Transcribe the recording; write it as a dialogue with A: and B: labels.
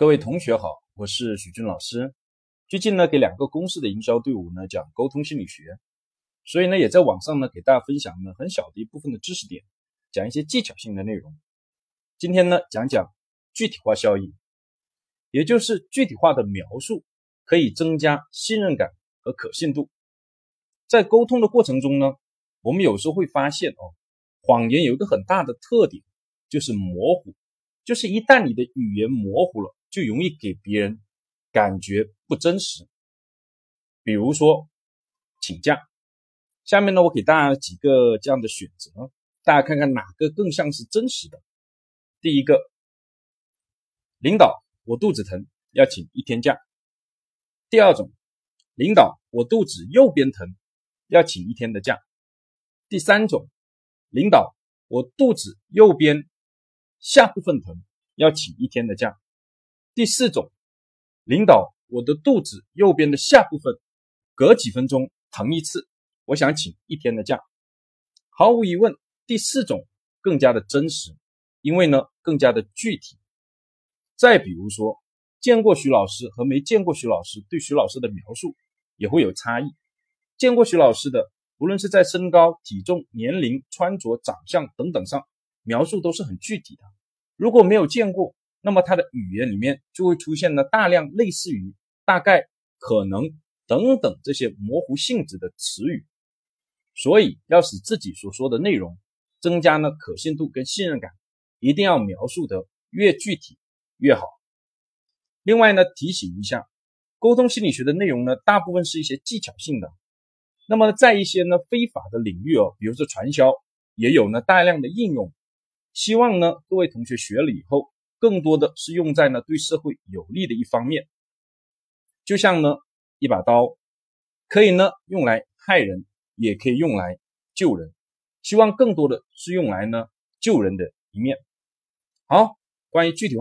A: 各位同学好，我是许军老师。最近呢，给两个公司的营销队伍呢讲沟通心理学，所以呢，也在网上呢给大家分享呢很小的一部分的知识点，讲一些技巧性的内容。今天呢，讲讲具体化效应，也就是具体化的描述可以增加信任感和可信度。在沟通的过程中呢，我们有时候会发现哦，谎言有一个很大的特点，就是模糊，就是一旦你的语言模糊了。就容易给别人感觉不真实。比如说请假，下面呢我给大家几个这样的选择，大家看看哪个更像是真实的。第一个，领导，我肚子疼，要请一天假。第二种，领导，我肚子右边疼，要请一天的假。第三种，领导，我肚子右边下部分疼，要请一天的假。第四种，领导，我的肚子右边的下部分隔几分钟疼一次，我想请一天的假。毫无疑问，第四种更加的真实，因为呢更加的具体。再比如说，见过徐老师和没见过徐老师对徐老师的描述也会有差异。见过徐老师的，无论是在身高、体重、年龄、穿着、长相等等上描述都是很具体的。如果没有见过，那么它的语言里面就会出现了大量类似于大概、可能等等这些模糊性质的词语，所以要使自己所说的内容增加呢可信度跟信任感，一定要描述的越具体越好。另外呢，提醒一下，沟通心理学的内容呢，大部分是一些技巧性的，那么在一些呢非法的领域哦，比如说传销，也有呢大量的应用。希望呢各位同学学了以后。更多的是用在呢对社会有利的一方面，就像呢一把刀，可以呢用来害人，也可以用来救人。希望更多的是用来呢救人的一面。好，关于具体化。